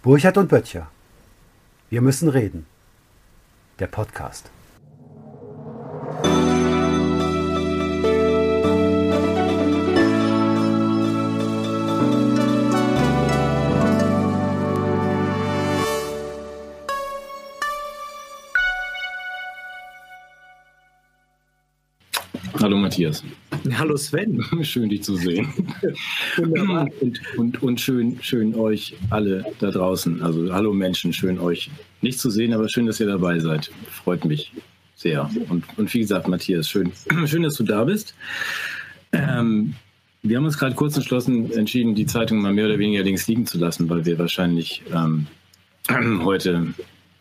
Burchard und Böttcher. Wir müssen reden. Der Podcast. Hallo Matthias. Hallo Sven. Schön, dich zu sehen. Wunderbar. Und, und, und schön, schön euch alle da draußen. Also hallo Menschen, schön euch nicht zu sehen, aber schön, dass ihr dabei seid. Freut mich sehr. Und, und wie gesagt, Matthias, schön, schön, dass du da bist. Ähm, wir haben uns gerade kurz entschlossen, entschieden, die Zeitung mal mehr oder weniger links liegen zu lassen, weil wir wahrscheinlich ähm, heute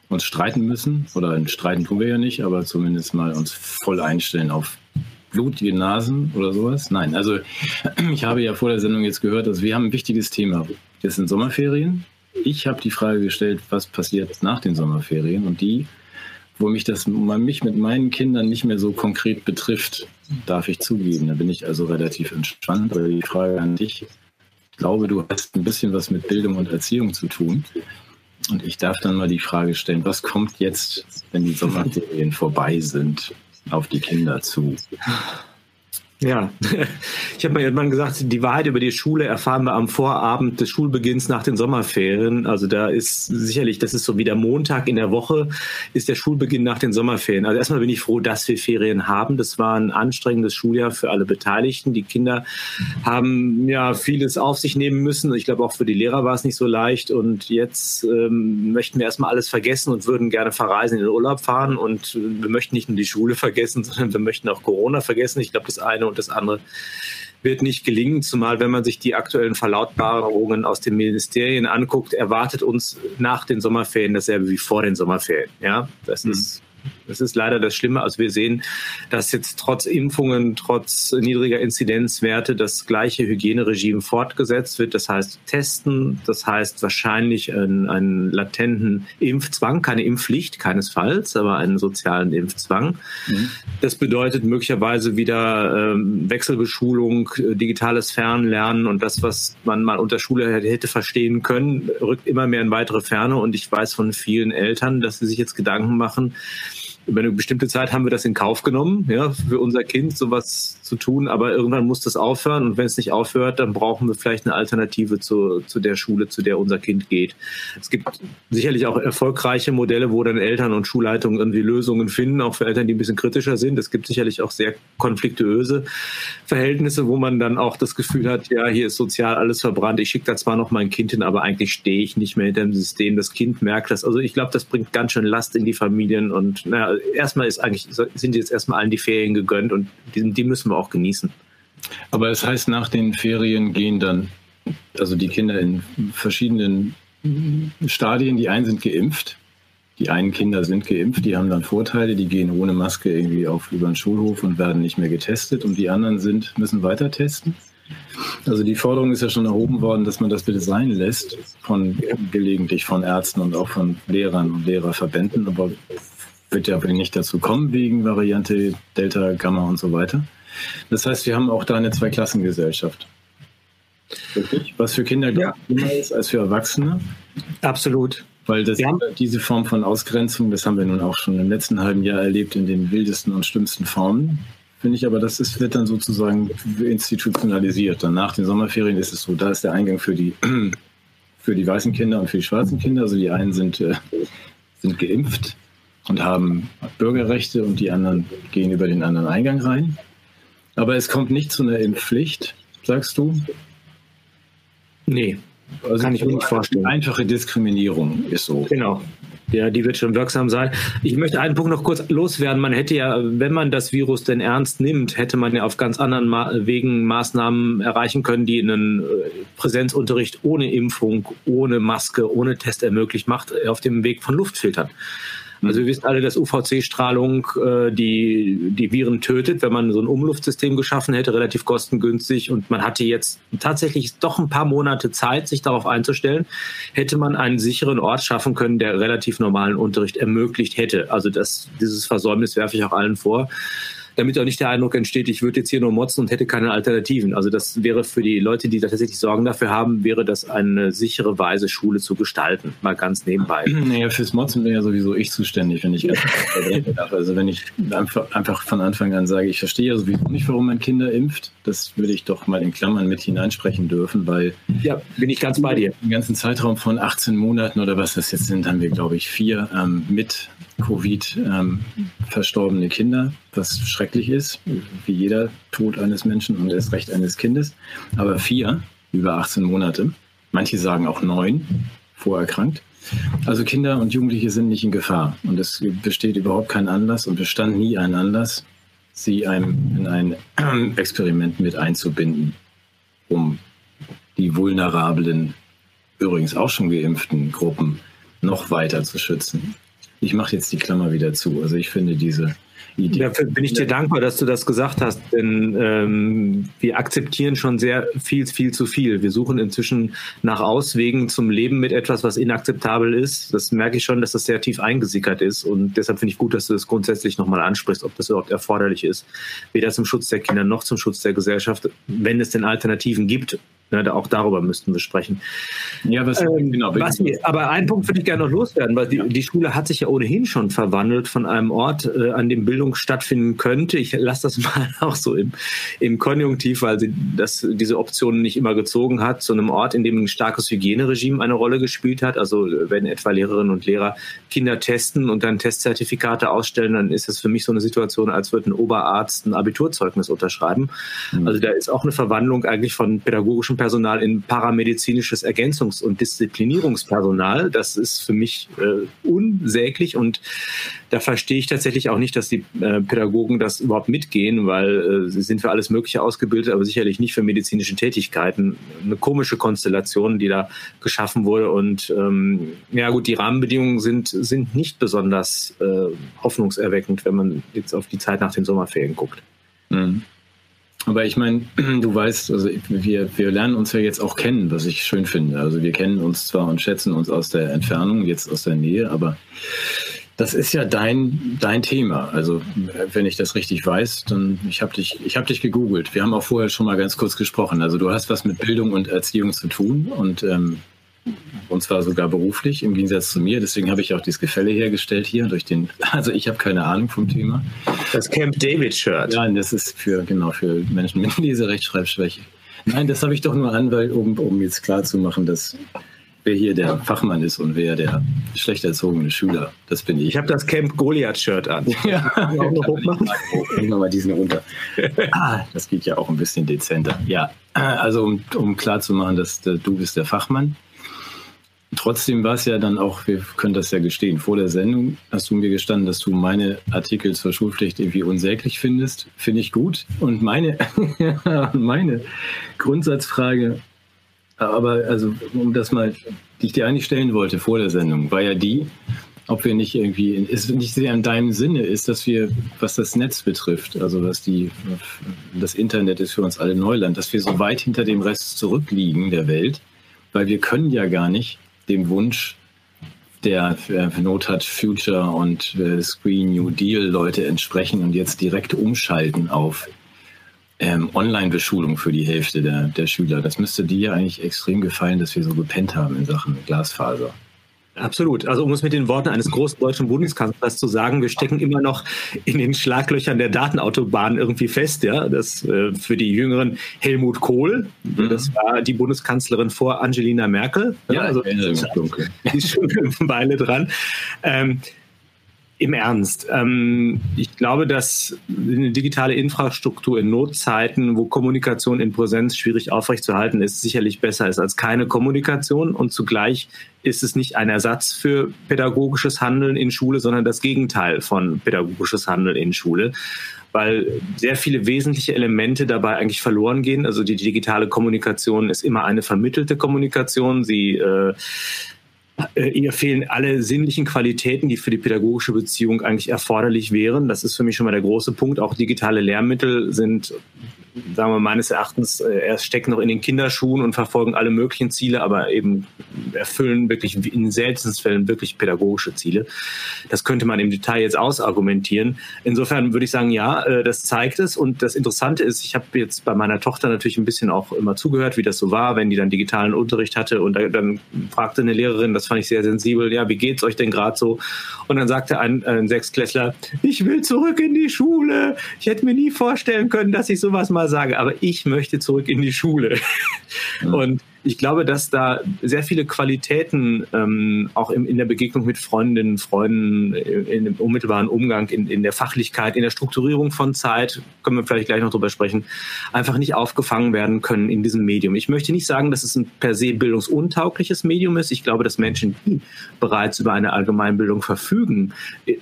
uns streiten müssen. Oder streiten tun wir ja nicht, aber zumindest mal uns voll einstellen auf blutige Nasen oder sowas? Nein, also ich habe ja vor der Sendung jetzt gehört, dass wir haben ein wichtiges Thema. Das sind Sommerferien. Ich habe die Frage gestellt, was passiert nach den Sommerferien und die, wo mich das mich mit meinen Kindern nicht mehr so konkret betrifft, darf ich zugeben. Da bin ich also relativ entspannt, weil die Frage an dich, ich glaube, du hast ein bisschen was mit Bildung und Erziehung zu tun. Und ich darf dann mal die Frage stellen, was kommt jetzt, wenn die Sommerferien vorbei sind? Auf die Kinder zu. Ja, ich habe mal irgendwann gesagt, die Wahrheit über die Schule erfahren wir am Vorabend des Schulbeginns nach den Sommerferien. Also da ist sicherlich, das ist so wie der Montag in der Woche, ist der Schulbeginn nach den Sommerferien. Also erstmal bin ich froh, dass wir Ferien haben. Das war ein anstrengendes Schuljahr für alle Beteiligten. Die Kinder haben ja vieles auf sich nehmen müssen. Ich glaube auch für die Lehrer war es nicht so leicht. Und jetzt ähm, möchten wir erstmal alles vergessen und würden gerne verreisen, in den Urlaub fahren. Und wir möchten nicht nur die Schule vergessen, sondern wir möchten auch Corona vergessen. Ich glaube, das eine und das andere wird nicht gelingen, zumal wenn man sich die aktuellen Verlautbarungen aus den Ministerien anguckt, erwartet uns nach den Sommerferien dasselbe wie vor den Sommerferien. Ja, das mhm. ist das ist leider das Schlimme. Also wir sehen, dass jetzt trotz Impfungen, trotz niedriger Inzidenzwerte das gleiche Hygieneregime fortgesetzt wird. Das heißt testen, das heißt wahrscheinlich einen, einen latenten Impfzwang, keine Impfpflicht keinesfalls, aber einen sozialen Impfzwang. Mhm. Das bedeutet möglicherweise wieder ähm, Wechselbeschulung, äh, digitales Fernlernen und das, was man mal unter Schule hätte verstehen können, rückt immer mehr in weitere Ferne. Und ich weiß von vielen Eltern, dass sie sich jetzt Gedanken machen, über eine bestimmte Zeit haben wir das in Kauf genommen, ja, für unser Kind sowas zu tun, aber irgendwann muss das aufhören und wenn es nicht aufhört, dann brauchen wir vielleicht eine Alternative zu, zu der Schule, zu der unser Kind geht. Es gibt sicherlich auch erfolgreiche Modelle, wo dann Eltern und Schulleitungen irgendwie Lösungen finden, auch für Eltern, die ein bisschen kritischer sind. Es gibt sicherlich auch sehr konfliktuöse Verhältnisse, wo man dann auch das Gefühl hat, ja, hier ist sozial alles verbrannt, ich schicke da zwar noch mein Kind hin, aber eigentlich stehe ich nicht mehr hinter dem System. Das Kind merkt das. Also ich glaube, das bringt ganz schön Last in die Familien und naja, erstmal ist eigentlich, sind jetzt erstmal allen die Ferien gegönnt und die, die müssen wir auch genießen. Aber es heißt, nach den Ferien gehen dann also die Kinder in verschiedenen Stadien. Die einen sind geimpft, die einen Kinder sind geimpft, die haben dann Vorteile, die gehen ohne Maske irgendwie auf über den Schulhof und werden nicht mehr getestet und die anderen sind, müssen weiter testen. Also die Forderung ist ja schon erhoben worden, dass man das bitte sein lässt, von gelegentlich von Ärzten und auch von Lehrern und Lehrerverbänden. Aber wird ja wohl nicht dazu kommen, wegen Variante Delta, Gamma und so weiter. Das heißt, wir haben auch da eine Zweiklassengesellschaft. Wirklich? Was für Kinder ja. immer ist als für Erwachsene. Absolut. Weil das, ja. diese Form von Ausgrenzung, das haben wir nun auch schon im letzten halben Jahr erlebt in den wildesten und schlimmsten Formen. Finde ich aber, das ist, wird dann sozusagen institutionalisiert. Dann nach den Sommerferien ist es so, da ist der Eingang für die, für die weißen Kinder und für die schwarzen Kinder. Also die einen sind, äh, sind geimpft, und haben Bürgerrechte und die anderen gehen über den anderen Eingang rein. Aber es kommt nicht zu einer Impfpflicht, sagst du? Nee, also kann ich mir nicht vorstellen. Einfache Diskriminierung ist so. Genau. Ja, die wird schon wirksam sein. Ich möchte einen Punkt noch kurz loswerden. Man hätte ja, wenn man das Virus denn ernst nimmt, hätte man ja auf ganz anderen Ma Wegen Maßnahmen erreichen können, die einen äh, Präsenzunterricht ohne Impfung, ohne Maske, ohne Test ermöglicht macht, auf dem Weg von Luftfiltern. Also wir wissen alle, dass UVC-Strahlung äh, die, die Viren tötet, wenn man so ein Umluftsystem geschaffen hätte, relativ kostengünstig. Und man hatte jetzt tatsächlich doch ein paar Monate Zeit, sich darauf einzustellen, hätte man einen sicheren Ort schaffen können, der relativ normalen Unterricht ermöglicht hätte. Also das, dieses Versäumnis werfe ich auch allen vor damit auch nicht der Eindruck entsteht, ich würde jetzt hier nur motzen und hätte keine Alternativen. Also das wäre für die Leute, die tatsächlich Sorgen dafür haben, wäre das eine sichere Weise, Schule zu gestalten. Mal ganz nebenbei. Naja, fürs Motzen bin ja sowieso ich zuständig, wenn ich Also wenn ich einfach, einfach von Anfang an sage, ich verstehe ja sowieso nicht, warum man Kinder impft, das würde ich doch mal in Klammern mit hineinsprechen dürfen, weil ja, bin ich ganz bei dir. Den ganzen Zeitraum von 18 Monaten oder was das jetzt sind, haben wir, glaube ich, vier ähm, mit Covid ähm, verstorbene Kinder, was schrecklich ist, wie jeder Tod eines Menschen und erst recht eines Kindes. Aber vier über 18 Monate, manche sagen auch neun, vorerkrankt. Also Kinder und Jugendliche sind nicht in Gefahr und es besteht überhaupt kein Anlass und bestand nie ein Anlass, sie einem in ein Experiment mit einzubinden, um die vulnerablen, übrigens auch schon geimpften Gruppen noch weiter zu schützen. Ich mache jetzt die Klammer wieder zu. Also ich finde diese Idee. Dafür bin ich dir dankbar, dass du das gesagt hast, denn ähm, wir akzeptieren schon sehr viel, viel zu viel. Wir suchen inzwischen nach Auswegen zum Leben mit etwas, was inakzeptabel ist. Das merke ich schon, dass das sehr tief eingesickert ist und deshalb finde ich gut, dass du das grundsätzlich nochmal ansprichst, ob das überhaupt erforderlich ist. Weder zum Schutz der Kinder noch zum Schutz der Gesellschaft, wenn es denn Alternativen gibt Ne, auch darüber müssten wir sprechen. Ja, was, ähm, genau. Was, aber einen Punkt würde ich gerne noch loswerden, weil die, die, Schule hat sich ja ohnehin schon verwandelt von einem Ort, äh, an dem Bildung stattfinden könnte. Ich lasse das mal auch so im, im Konjunktiv, weil sie das, diese Option nicht immer gezogen hat, zu einem Ort, in dem ein starkes Hygieneregime eine Rolle gespielt hat. Also wenn etwa Lehrerinnen und Lehrer Kinder testen und dann Testzertifikate ausstellen, dann ist das für mich so eine Situation, als würde ein Oberarzt ein Abiturzeugnis unterschreiben. Mhm. Also da ist auch eine Verwandlung eigentlich von pädagogischem Personal in paramedizinisches Ergänzungs- und Disziplinierungspersonal. Das ist für mich äh, unsäglich und da verstehe ich tatsächlich auch nicht, dass die äh, Pädagogen das überhaupt mitgehen, weil äh, sie sind für alles Mögliche ausgebildet, aber sicherlich nicht für medizinische Tätigkeiten. Eine komische Konstellation, die da geschaffen wurde und ähm, ja gut, die Rahmenbedingungen sind, sind nicht besonders äh, hoffnungserweckend, wenn man jetzt auf die Zeit nach den Sommerferien guckt. Mhm. Aber ich meine, du weißt, also wir, wir lernen uns ja jetzt auch kennen, was ich schön finde. Also wir kennen uns zwar und schätzen uns aus der Entfernung, jetzt aus der Nähe, aber das ist ja dein, dein Thema. Also wenn ich das richtig weiß, dann ich habe dich, ich dich gegoogelt. Wir haben auch vorher schon mal ganz kurz gesprochen. Also du hast was mit Bildung und Erziehung zu tun und ähm, und zwar sogar beruflich im Gegensatz zu mir. Deswegen habe ich auch dieses Gefälle hergestellt hier durch den. Also ich habe keine Ahnung vom Thema. Das Camp David Shirt. Nein, das ist für genau für Menschen mit Leserechtschreibschwäche. Nein, das habe ich doch nur an, weil um, um jetzt klar zu machen, dass wer hier der Fachmann ist und wer der schlecht erzogene Schüler. Das bin ich. Ich habe das Camp Goliath-Shirt an. Ja, auch noch hochmachen. Nehmen wir mal diesen runter. Ah, das geht ja auch ein bisschen dezenter. Ja, also um, um klar zu machen, dass du bist der Fachmann Trotzdem war es ja dann auch, wir können das ja gestehen, vor der Sendung hast du mir gestanden, dass du meine Artikel zur Schulpflicht irgendwie unsäglich findest. Finde ich gut. Und meine, meine Grundsatzfrage, aber also um das mal, die ich dir eigentlich stellen wollte vor der Sendung, war ja die, ob wir nicht irgendwie, ist nicht sehr in deinem Sinne ist, dass wir, was das Netz betrifft, also was die, das Internet ist für uns alle Neuland, dass wir so weit hinter dem Rest zurückliegen der Welt, weil wir können ja gar nicht dem Wunsch der Not hat Future und äh, Screen New Deal Leute entsprechen und jetzt direkt umschalten auf ähm, Online-Beschulung für die Hälfte der, der Schüler. Das müsste dir eigentlich extrem gefallen, dass wir so gepennt haben in Sachen Glasfaser. Absolut. Also um es mit den Worten eines großen deutschen Bundeskanzlers zu sagen, wir stecken immer noch in den Schlaglöchern der Datenautobahn irgendwie fest. Ja, das äh, für die Jüngeren Helmut Kohl, mhm. das war die Bundeskanzlerin vor Angelina Merkel. Ja, also die ist schon eine Weile dran. Ähm, im Ernst. Ähm, ich glaube, dass eine digitale Infrastruktur in Notzeiten, wo Kommunikation in Präsenz schwierig aufrechtzuerhalten ist, sicherlich besser ist als keine Kommunikation. Und zugleich ist es nicht ein Ersatz für pädagogisches Handeln in Schule, sondern das Gegenteil von pädagogisches Handeln in Schule weil sehr viele wesentliche Elemente dabei eigentlich verloren gehen. Also die digitale Kommunikation ist immer eine vermittelte Kommunikation. Sie äh, ihr fehlen alle sinnlichen Qualitäten, die für die pädagogische Beziehung eigentlich erforderlich wären. Das ist für mich schon mal der große Punkt. Auch digitale Lehrmittel sind sagen wir meines Erachtens, äh, erst stecken noch in den Kinderschuhen und verfolgen alle möglichen Ziele, aber eben erfüllen wirklich in seltensten Fällen wirklich pädagogische Ziele. Das könnte man im Detail jetzt ausargumentieren. Insofern würde ich sagen, ja, äh, das zeigt es. Und das Interessante ist, ich habe jetzt bei meiner Tochter natürlich ein bisschen auch immer zugehört, wie das so war, wenn die dann digitalen Unterricht hatte. Und dann fragte eine Lehrerin, das fand ich sehr sensibel, ja, wie geht's euch denn gerade so? Und dann sagte ein, ein Sechsklässler, ich will zurück in die Schule. Ich hätte mir nie vorstellen können, dass ich sowas mal sage, aber ich möchte zurück in die Schule. Mhm. Und ich glaube, dass da sehr viele Qualitäten ähm, auch im, in der Begegnung mit Freundinnen, Freunden, in dem unmittelbaren Umgang, in, in der Fachlichkeit, in der Strukturierung von Zeit, können wir vielleicht gleich noch drüber sprechen, einfach nicht aufgefangen werden können in diesem Medium. Ich möchte nicht sagen, dass es ein per se bildungsuntaugliches Medium ist. Ich glaube, dass Menschen, die bereits über eine Allgemeinbildung verfügen,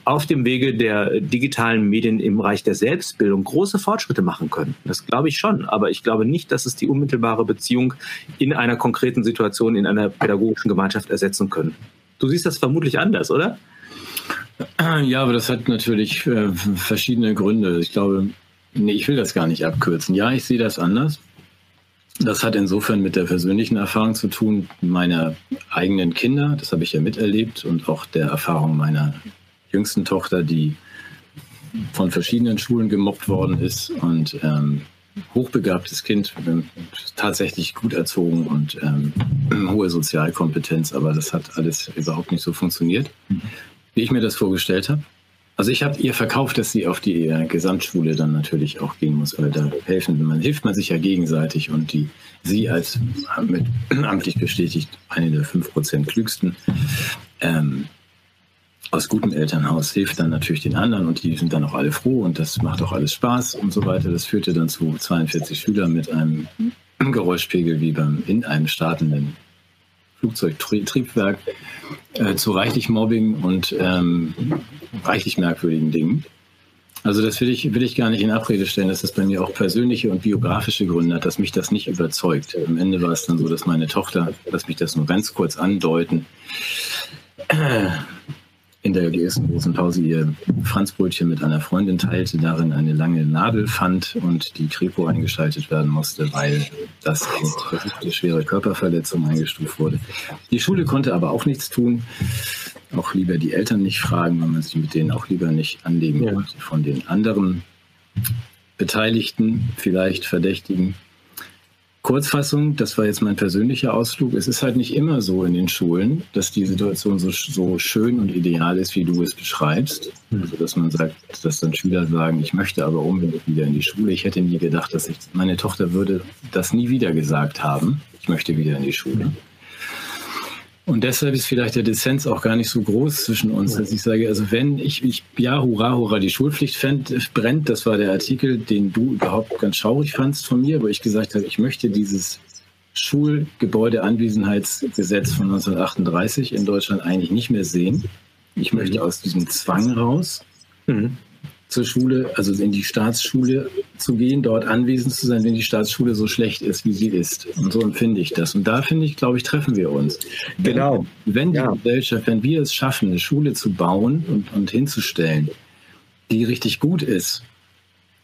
auf dem Wege der digitalen Medien im Bereich der Selbstbildung große Fortschritte machen können. Das glaube ich schon. Aber ich glaube nicht, dass es die unmittelbare Beziehung in einer einer konkreten Situation in einer pädagogischen Gemeinschaft ersetzen können. Du siehst das vermutlich anders, oder? Ja, aber das hat natürlich äh, verschiedene Gründe. Ich glaube, nee, ich will das gar nicht abkürzen. Ja, ich sehe das anders. Das hat insofern mit der persönlichen Erfahrung zu tun, meiner eigenen Kinder, das habe ich ja miterlebt, und auch der Erfahrung meiner jüngsten Tochter, die von verschiedenen Schulen gemobbt worden ist und ähm, hochbegabtes Kind, tatsächlich gut erzogen und ähm, hohe Sozialkompetenz, aber das hat alles überhaupt nicht so funktioniert, wie ich mir das vorgestellt habe. Also ich habe ihr verkauft, dass sie auf die äh, Gesamtschule dann natürlich auch gehen muss, weil da helfen, man hilft man sich ja gegenseitig und die sie als mit amtlich bestätigt eine der fünf Prozent klügsten ähm, aus gutem Elternhaus hilft dann natürlich den anderen und die sind dann auch alle froh und das macht auch alles Spaß und so weiter. Das führte dann zu 42 Schülern mit einem Geräuschpegel wie beim in einem startenden Flugzeugtriebwerk äh, zu reichlich Mobbing und ähm, reichlich merkwürdigen Dingen. Also das will ich, will ich gar nicht in Abrede stellen, dass das bei mir auch persönliche und biografische Gründe hat, dass mich das nicht überzeugt. Am Ende war es dann so, dass meine Tochter, lass mich das nur ganz kurz andeuten, in der ersten großen Pause ihr Franzbrötchen mit einer Freundin teilte, darin eine lange Nadel fand und die Kripo eingeschaltet werden musste, weil das als versuchte schwere Körperverletzung eingestuft wurde. Die Schule konnte aber auch nichts tun. Auch lieber die Eltern nicht fragen, weil man sich mit denen auch lieber nicht anlegen ja. wollte. Von den anderen Beteiligten, vielleicht Verdächtigen, Kurzfassung, das war jetzt mein persönlicher Ausflug. Es ist halt nicht immer so in den Schulen, dass die Situation so, so schön und ideal ist, wie du es beschreibst. Hm. Also, dass man sagt, dass dann Schüler sagen, ich möchte aber unbedingt wieder in die Schule. Ich hätte nie gedacht, dass ich, meine Tochter würde das nie wieder gesagt haben. Ich möchte wieder in die Schule. Und deshalb ist vielleicht der Dissens auch gar nicht so groß zwischen uns, dass ich sage, also wenn ich, ich ja, hurra, hurra, die Schulpflicht fänd, brennt, das war der Artikel, den du überhaupt ganz schaurig fandst von mir, wo ich gesagt habe, ich möchte dieses Schulgebäudeanwesenheitsgesetz von 1938 in Deutschland eigentlich nicht mehr sehen. Ich möchte aus diesem Zwang raus. Mhm zur Schule, also in die Staatsschule zu gehen, dort anwesend zu sein, wenn die Staatsschule so schlecht ist, wie sie ist. Und so empfinde ich das. Und da finde ich, glaube ich, treffen wir uns. Genau. Wenn, wenn die ja. Gesellschaft, wenn wir es schaffen, eine Schule zu bauen und, und hinzustellen, die richtig gut ist,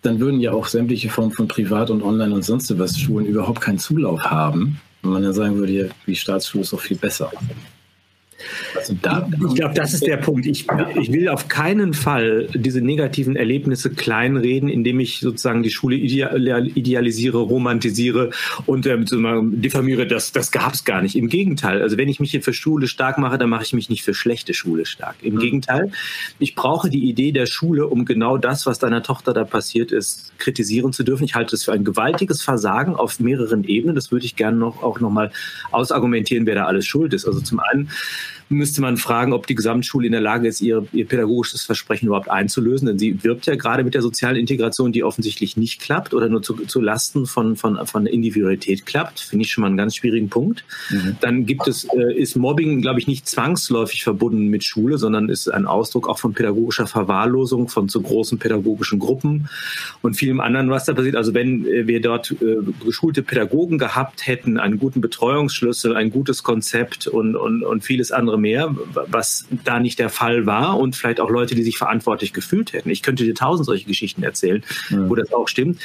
dann würden ja auch sämtliche Formen von Privat und Online und sonst was Schulen überhaupt keinen Zulauf haben. Und man dann sagen würde, die Staatsschule ist doch viel besser. Also da, ich glaube, das ist der Punkt. Ich, ich will auf keinen Fall diese negativen Erlebnisse kleinreden, indem ich sozusagen die Schule idealisiere, romantisiere und äh, diffamiere. Das, das gab es gar nicht. Im Gegenteil. Also wenn ich mich hier für Schule stark mache, dann mache ich mich nicht für schlechte Schule stark. Im mhm. Gegenteil. Ich brauche die Idee der Schule, um genau das, was deiner Tochter da passiert ist, kritisieren zu dürfen. Ich halte es für ein gewaltiges Versagen auf mehreren Ebenen. Das würde ich gerne noch auch nochmal ausargumentieren, wer da alles schuld ist. Also zum einen müsste man fragen, ob die Gesamtschule in der Lage ist, ihr, ihr pädagogisches Versprechen überhaupt einzulösen. Denn sie wirbt ja gerade mit der sozialen Integration, die offensichtlich nicht klappt oder nur zu, zu Lasten von, von, von Individualität klappt. Finde ich schon mal einen ganz schwierigen Punkt. Mhm. Dann gibt es, äh, ist Mobbing, glaube ich, nicht zwangsläufig verbunden mit Schule, sondern ist ein Ausdruck auch von pädagogischer Verwahrlosung, von zu großen pädagogischen Gruppen und vielem anderen, was da passiert. Also wenn äh, wir dort äh, geschulte Pädagogen gehabt hätten, einen guten Betreuungsschlüssel, ein gutes Konzept und, und, und vieles andere mehr, was da nicht der Fall war und vielleicht auch Leute, die sich verantwortlich gefühlt hätten. Ich könnte dir tausend solche Geschichten erzählen, ja. wo das auch stimmt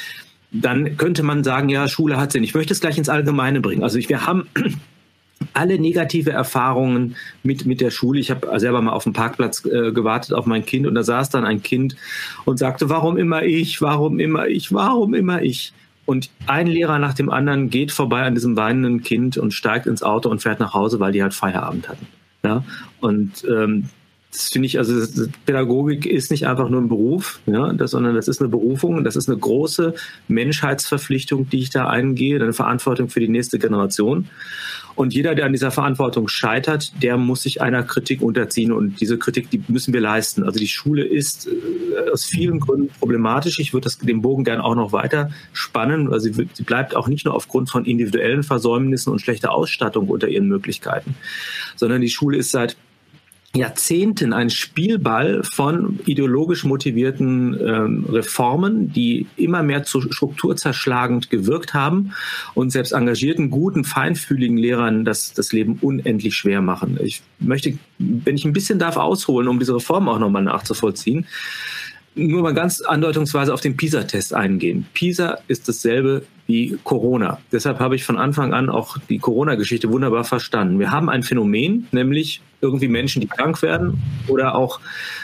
dann könnte man sagen, ja, Schule hat Sinn. Ich möchte es gleich ins Allgemeine bringen. Also ich, wir haben alle negative Erfahrungen mit, mit der Schule. Ich habe selber mal auf dem Parkplatz äh, gewartet auf mein Kind und da saß dann ein Kind und sagte, warum immer ich, warum immer ich, warum immer ich. Und ein Lehrer nach dem anderen geht vorbei an diesem weinenden Kind und steigt ins Auto und fährt nach Hause, weil die halt Feierabend hatten. Ja? Und ähm, das finde ich, also Pädagogik ist nicht einfach nur ein Beruf, ja, das, sondern das ist eine Berufung, das ist eine große Menschheitsverpflichtung, die ich da eingehe, eine Verantwortung für die nächste Generation. Und jeder, der an dieser Verantwortung scheitert, der muss sich einer Kritik unterziehen. Und diese Kritik, die müssen wir leisten. Also die Schule ist äh, aus vielen Gründen problematisch. Ich würde den Bogen gern auch noch weiter spannen. Also sie, sie bleibt auch nicht nur aufgrund von individuellen Versäumnissen und schlechter Ausstattung unter ihren Möglichkeiten, sondern die Schule ist seit Jahrzehnten ein Spielball von ideologisch motivierten ähm, Reformen, die immer mehr zu strukturzerschlagend gewirkt haben und selbst engagierten, guten, feinfühligen Lehrern das, das Leben unendlich schwer machen. Ich möchte, wenn ich ein bisschen darf, ausholen, um diese Reform auch nochmal nachzuvollziehen, nur mal ganz andeutungsweise auf den PISA-Test eingehen. PISA ist dasselbe wie Corona. Deshalb habe ich von Anfang an auch die Corona-Geschichte wunderbar verstanden. Wir haben ein Phänomen, nämlich irgendwie Menschen, die krank werden oder auch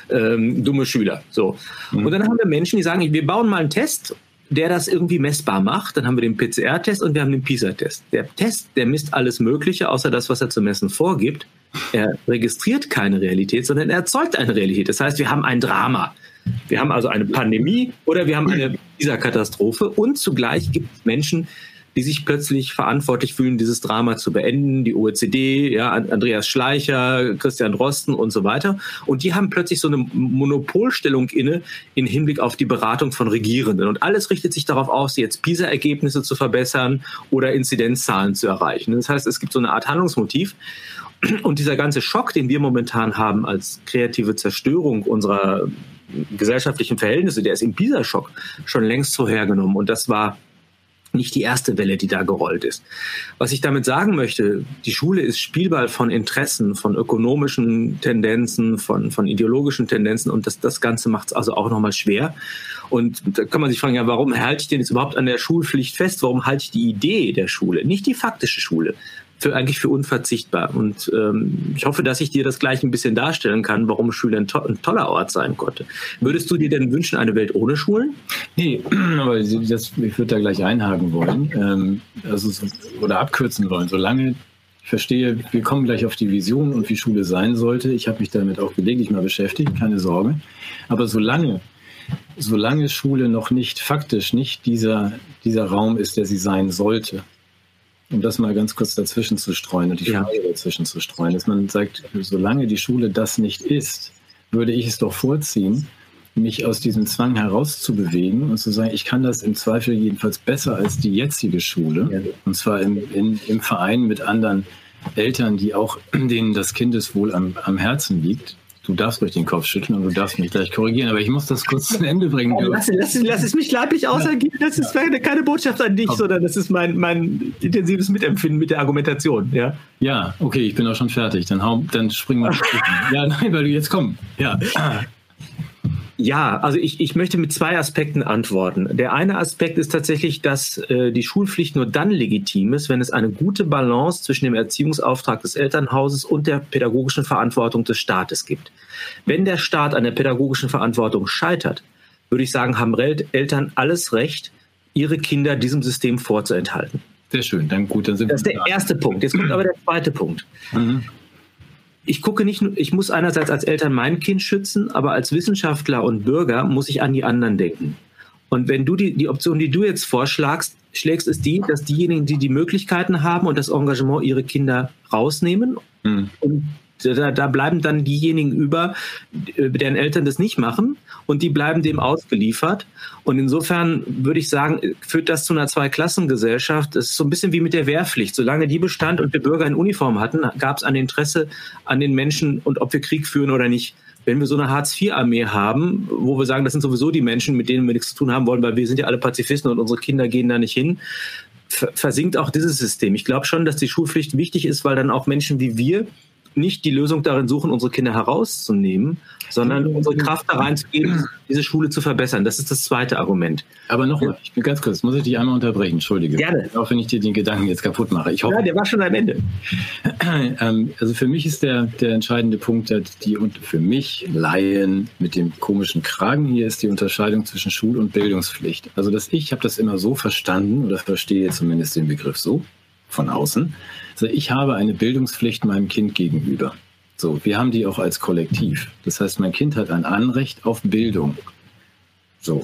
ähm, dumme Schüler. So. Mhm. Und dann haben wir Menschen, die sagen, wir bauen mal einen Test der das irgendwie messbar macht. Dann haben wir den PCR-Test und wir haben den PISA-Test. Der Test, der misst alles Mögliche, außer das, was er zu messen vorgibt. Er registriert keine Realität, sondern er erzeugt eine Realität. Das heißt, wir haben ein Drama. Wir haben also eine Pandemie oder wir haben eine dieser Katastrophe und zugleich gibt es Menschen, die sich plötzlich verantwortlich fühlen, dieses Drama zu beenden. Die OECD, ja, Andreas Schleicher, Christian Drosten und so weiter. Und die haben plötzlich so eine Monopolstellung inne in Hinblick auf die Beratung von Regierenden. Und alles richtet sich darauf aus, jetzt PISA-Ergebnisse zu verbessern oder Inzidenzzahlen zu erreichen. Das heißt, es gibt so eine Art Handlungsmotiv. Und dieser ganze Schock, den wir momentan haben als kreative Zerstörung unserer gesellschaftlichen Verhältnisse, der ist im PISA-Schock schon längst vorhergenommen. Und das war nicht die erste Welle, die da gerollt ist. Was ich damit sagen möchte, die Schule ist Spielball von Interessen, von ökonomischen Tendenzen, von, von ideologischen Tendenzen und das, das Ganze macht es also auch nochmal schwer. Und da kann man sich fragen, ja, warum halte ich denn jetzt überhaupt an der Schulpflicht fest? Warum halte ich die Idee der Schule, nicht die faktische Schule? Für, eigentlich für unverzichtbar. Und ähm, ich hoffe, dass ich dir das gleich ein bisschen darstellen kann, warum Schule ein, to ein, toller Ort sein konnte. Würdest du dir denn wünschen, eine Welt ohne Schulen? Nee, aber das, ich würde da gleich einhaken wollen ähm, also, oder abkürzen wollen. Solange ich verstehe, wir kommen gleich auf die Vision und wie Schule sein sollte. Ich habe mich damit auch gelegentlich mal beschäftigt, keine Sorge. Aber solange solange Schule noch nicht faktisch nicht dieser, dieser Raum ist, der sie sein sollte, um das mal ganz kurz dazwischen zu streuen und die ja. Frage dazwischen zu streuen, dass man sagt, solange die Schule das nicht ist, würde ich es doch vorziehen, mich aus diesem Zwang herauszubewegen und zu sagen, ich kann das im Zweifel jedenfalls besser als die jetzige Schule. Ja. Und zwar im, in, im Verein mit anderen Eltern, die auch, denen das Kindeswohl am, am Herzen liegt. Du darfst ruhig den Kopf schütteln und du darfst mich gleich korrigieren, aber ich muss das kurz zu Ende bringen. Oh, lass, lass, lass, es mich leiblich ausergehen. Das ist ja. keine Botschaft an dich, okay. sondern das ist mein, mein intensives Mitempfinden mit der Argumentation. Ja, ja okay, ich bin auch schon fertig. Dann, hau, dann springen wir. ja, nein, weil du jetzt komm. Ja. Ja, also ich, ich möchte mit zwei Aspekten antworten. Der eine Aspekt ist tatsächlich, dass äh, die Schulpflicht nur dann legitim ist, wenn es eine gute Balance zwischen dem Erziehungsauftrag des Elternhauses und der pädagogischen Verantwortung des Staates gibt. Wenn der Staat an der pädagogischen Verantwortung scheitert, würde ich sagen, haben Eltern alles Recht, ihre Kinder diesem System vorzuenthalten. Sehr schön, dann gut, dann sind Das ist der erste Punkt. Jetzt kommt aber der zweite Punkt. Mhm ich gucke nicht nur, ich muss einerseits als Eltern mein Kind schützen, aber als Wissenschaftler und Bürger muss ich an die anderen denken. Und wenn du die, die Option, die du jetzt vorschlagst, schlägst, ist die, dass diejenigen, die die Möglichkeiten haben und das Engagement ihre Kinder rausnehmen mhm. und da, da bleiben dann diejenigen über, deren Eltern das nicht machen und die bleiben dem ausgeliefert. Und insofern würde ich sagen, führt das zu einer Zweiklassengesellschaft. Das ist so ein bisschen wie mit der Wehrpflicht. Solange die bestand und wir Bürger in Uniform hatten, gab es ein Interesse an den Menschen und ob wir Krieg führen oder nicht. Wenn wir so eine Hartz-IV-Armee haben, wo wir sagen, das sind sowieso die Menschen, mit denen wir nichts zu tun haben wollen, weil wir sind ja alle Pazifisten und unsere Kinder gehen da nicht hin, versinkt auch dieses System. Ich glaube schon, dass die Schulpflicht wichtig ist, weil dann auch Menschen wie wir nicht die Lösung darin suchen, unsere Kinder herauszunehmen, sondern unsere Kraft da reinzugeben, diese Schule zu verbessern. Das ist das zweite Argument. Aber nochmal, ich bin ganz kurz, muss ich dich einmal unterbrechen, entschuldige. Gerne. Auch wenn ich dir den Gedanken jetzt kaputt mache. Ich hoffe, Ja, der war schon am Ende. ähm, also für mich ist der, der entscheidende Punkt, die und für mich Laien mit dem komischen Kragen hier ist die Unterscheidung zwischen Schul- und Bildungspflicht. Also dass ich habe das immer so verstanden oder verstehe zumindest den Begriff so von außen. Also ich habe eine Bildungspflicht meinem Kind gegenüber. So, wir haben die auch als Kollektiv. Das heißt, mein Kind hat ein Anrecht auf Bildung. So.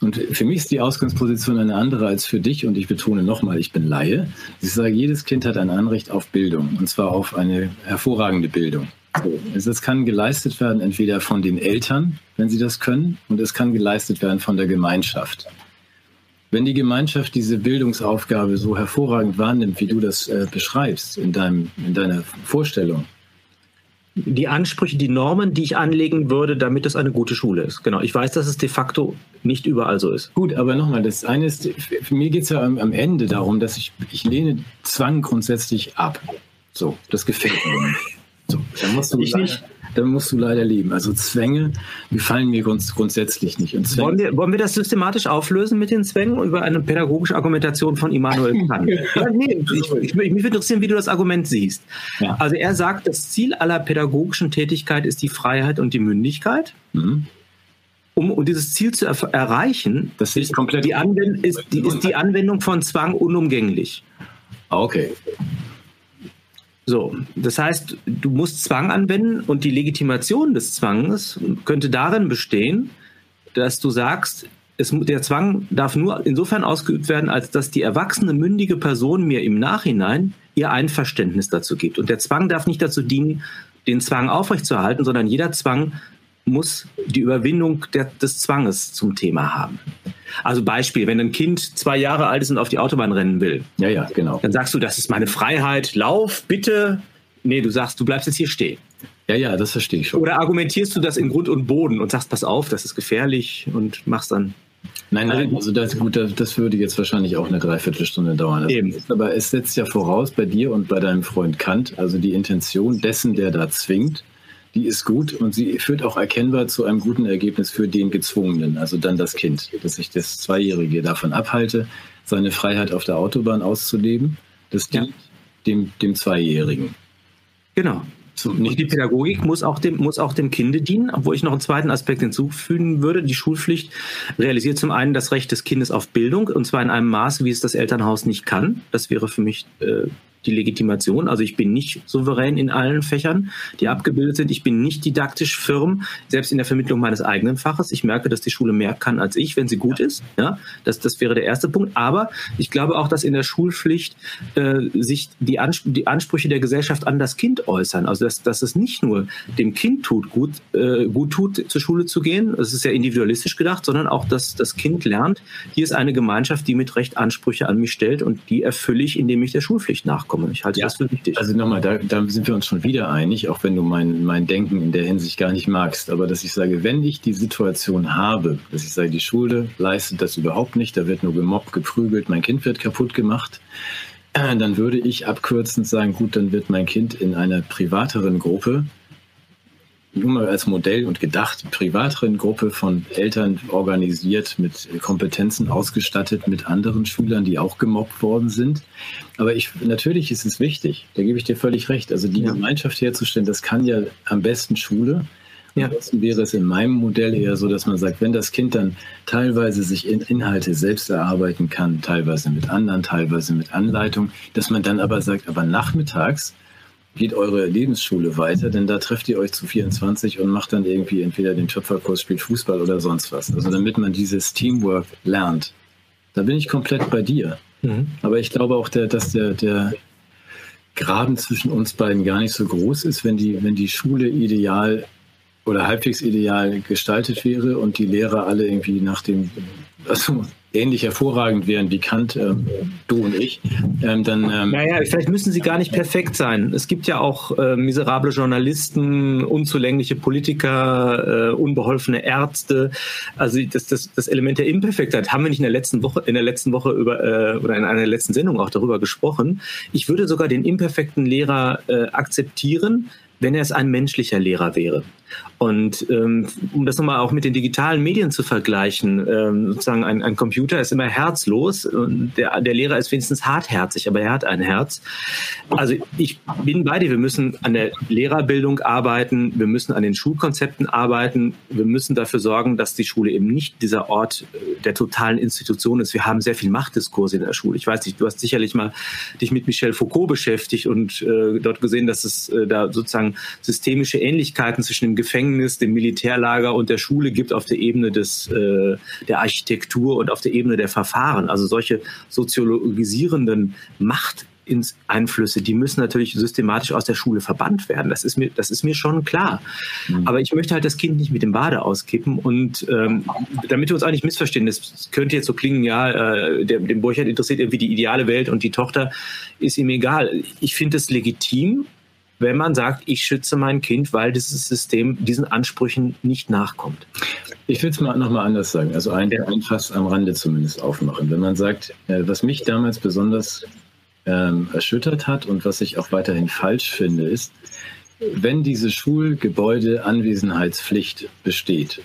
Und für mich ist die Ausgangsposition eine andere als für dich. Und ich betone nochmal, ich bin Laie. Ich sage, jedes Kind hat ein Anrecht auf Bildung. Und zwar auf eine hervorragende Bildung. So. Es kann geleistet werden, entweder von den Eltern, wenn sie das können, und es kann geleistet werden von der Gemeinschaft. Wenn die Gemeinschaft diese Bildungsaufgabe so hervorragend wahrnimmt, wie du das äh, beschreibst in, deinem, in deiner Vorstellung, Die Ansprüche, die Normen, die ich anlegen würde, damit es eine gute Schule ist. Genau. Ich weiß, dass es de facto nicht überall so ist. Gut, aber nochmal, das eine ist, für mir geht es ja am, am Ende darum, dass ich, ich lehne Zwang grundsätzlich ab. So, das gefällt mir nicht. So, dann musst du Ich leider, nicht. Dann musst du leider leben. Also Zwänge gefallen mir grunds grundsätzlich nicht. Und Zwänge, Wollen wir, wollen wir das systematisch auflösen mit den Zwängen über eine pädagogische Argumentation von Immanuel Kant? ja, nee, ich, ich, mich würde interessieren, wie du das Argument siehst. Ja. Also er sagt, das Ziel aller pädagogischen Tätigkeit ist die Freiheit und die Mündigkeit. Mhm. Um, um dieses Ziel zu erf- erreichen, Das ich komplett. die Anwend ist, die, ist die Anwendung von Zwang unumgänglich. Ah, okay. So, das heißt, du musst Zwang anwenden und die Legitimation des Zwanges könnte darin bestehen, dass du sagst, es, der Zwang darf nur insofern ausgeübt werden, als dass die erwachsene, mündige Person mir im Nachhinein ihr Einverständnis dazu gibt. Und der Zwang darf nicht dazu dienen, den Zwang aufrechtzuerhalten, sondern jeder Zwang muss die Überwindung der, des Zwanges zum Thema haben. Also Beispiel, wenn ein Kind zwei Jahre alt ist und auf die Autobahn rennen will, Ja, ja, genau. dann sagst du, das ist meine Freiheit, lauf, bitte. Nee, du sagst, du bleibst jetzt hier stehen. Ja, ja, das verstehe ich schon. Oder argumentierst du das in Grund und Boden und sagst, pass auf, das ist gefährlich und machst dann. Nein, nein, also das, gut, das, würde jetzt wahrscheinlich auch eine Dreiviertelstunde dauern. Also Eben. ist, aber es setzt ja voraus bei dir und bei deinem Freund Kant, also die Intention dessen, der da zwingt, die ist gut und sie führt auch erkennbar zu einem guten Ergebnis für den Gezwungenen, also dann das Kind, dass ich das Zweijährige davon abhalte, seine Freiheit auf der Autobahn auszuleben. Das Ja. dient dem, dem Zweijährigen. Genau. Und die Pädagogik muss auch, dem, muss auch dem Kinde dienen, obwohl ich noch einen zweiten Aspekt hinzufügen würde. Die Schulpflicht realisiert zum einen das Recht des Kindes auf Bildung, und zwar in einem Maß, wie es das Elternhaus nicht kann. Das wäre für mich äh, die Legitimation. Also ich bin nicht souverän in allen Fächern, die abgebildet sind. Ich bin nicht didaktisch firm, selbst in der Vermittlung meines eigenen Faches. Ich merke, dass die Schule mehr kann als ich, wenn sie gut ist. Ja, das, das wäre der erste Punkt. Aber ich glaube auch, dass in der Schulpflicht äh, sich die, Ans die Ansprüche der Gesellschaft an das Kind äußern. Also dass, dass es nicht nur dem Kind tut, gut, äh, gut tut, zur Schule zu gehen, das ist ja individualistisch gedacht, sondern auch, dass das Kind lernt, hier ist eine Gemeinschaft, die mit Recht Ansprüche an mich stellt und die erfülle ich, indem ich der Schulpflicht nachkomme. Ich halte Ja. das für wichtig. Also nochmal, da, da sind wir uns schon wieder einig, auch wenn du mein, mein Denken in der Hinsicht gar nicht magst. Aber dass ich sage, wenn ich die Situation habe, dass ich sage, die Schule leistet das überhaupt nicht, da wird nur gemobbt, geprügelt, mein Kind wird kaputt gemacht, äh, dann würde ich abkürzend sagen, gut, dann wird mein Kind in einer privateren Gruppe, nur mal als Modell und gedacht, privateren Gruppe von Eltern organisiert, mit Kompetenzen ausgestattet, mit anderen Schülern, die auch gemobbt worden sind. Aber ich, natürlich ist es wichtig, da gebe ich dir völlig recht. Also die Ja. Gemeinschaft herzustellen, das kann ja am besten Schule. Ja. Ansonsten wäre es in meinem Modell eher so, dass man sagt, wenn das Kind dann teilweise sich in Inhalte selbst erarbeiten kann, teilweise mit anderen, teilweise mit Anleitung, dass man dann aber sagt, aber nachmittags geht eure Lebensschule weiter, denn da trefft ihr euch zu 24 und macht dann irgendwie entweder den Töpferkurs, spielt Fußball oder sonst was. Also damit man dieses Teamwork lernt. Da bin ich komplett bei dir. Mhm. Aber ich glaube auch, der, dass der, der Graben zwischen uns beiden gar nicht so groß ist, wenn die, wenn die Schule ideal oder halbwegs ideal gestaltet wäre und die Lehrer alle irgendwie nach dem, also ähnlich hervorragend wären wie Kant, ähm, du und ich, ähm, dann. Ähm, naja, vielleicht müssen sie gar nicht perfekt sein. Es gibt ja auch äh, miserable Journalisten, unzulängliche Politiker, äh, unbeholfene Ärzte. Also das, das, das Element der Imperfektheit haben wir nicht in der letzten Woche, in der letzten Woche über äh, oder in einer letzten Sendung auch darüber gesprochen. Ich würde sogar den imperfekten Lehrer äh, akzeptieren, wenn er es ein menschlicher Lehrer wäre. Und ähm, um das nochmal auch mit den digitalen Medien zu vergleichen, ähm, sozusagen ein, ein Computer ist immer herzlos und der, der Lehrer ist wenigstens hartherzig, aber er hat ein Herz. Also ich bin bei dir, wir müssen an der Lehrerbildung arbeiten, wir müssen an den Schulkonzepten arbeiten, wir müssen dafür sorgen, dass die Schule eben nicht dieser Ort äh, der totalen Institution ist. Wir haben sehr viel Machtdiskurse in der Schule. Ich weiß nicht, du hast sicherlich mal dich mit Michel Foucault beschäftigt und äh, dort gesehen, dass es äh, da sozusagen systemische Ähnlichkeiten zwischen dem Gefängnis, dem Militärlager und der Schule gibt auf der Ebene des, äh, der Architektur und auf der Ebene der Verfahren. Also solche soziologisierenden Macht Einflüsse, die müssen natürlich systematisch aus der Schule verbannt werden. Das ist mir, das ist mir schon klar. Mhm. Aber ich möchte halt das Kind nicht mit dem Bade auskippen. Und ähm, damit wir uns auch nicht missverstehen, das könnte jetzt so klingen, ja, äh, der, dem Burchard interessiert irgendwie die ideale Welt und die Tochter ist ihm egal. Ich finde es legitim, wenn man sagt, ich schütze mein Kind, weil dieses System diesen Ansprüchen nicht nachkommt. Ich will es mal nochmal anders sagen, also ein, ein Fass am Rande zumindest aufmachen. Wenn man sagt, äh, was mich damals besonders ähm, erschüttert hat und was ich auch weiterhin falsch finde, ist, wenn diese Schulgebäude Anwesenheitspflicht besteht,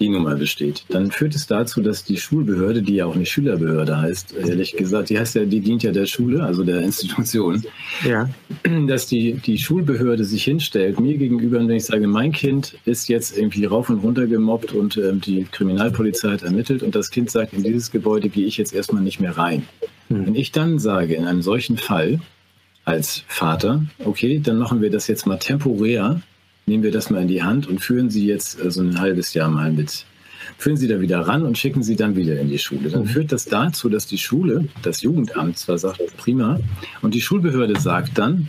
die Nummer besteht, dann führt es dazu, dass die Schulbehörde, die ja auch nicht Schülerbehörde heißt, ehrlich gesagt, die heißt ja, die dient ja der Schule, also der Institution, ja. dass die, die Schulbehörde sich hinstellt, mir gegenüber, wenn ich sage, mein Kind ist jetzt irgendwie rauf und runter gemobbt und ähm, die Kriminalpolizei hat ermittelt und das Kind sagt, in dieses Gebäude gehe ich jetzt erstmal nicht mehr rein. Hm. Wenn ich dann sage, in einem solchen Fall, als Vater, okay, dann machen wir das jetzt mal temporär nehmen wir das mal in die Hand und führen Sie jetzt so also ein halbes Jahr mal mit. Führen Sie da wieder ran und schicken Sie dann wieder in die Schule. Dann mhm. führt das dazu, dass die Schule, das Jugendamt zwar sagt, prima, und die Schulbehörde sagt dann,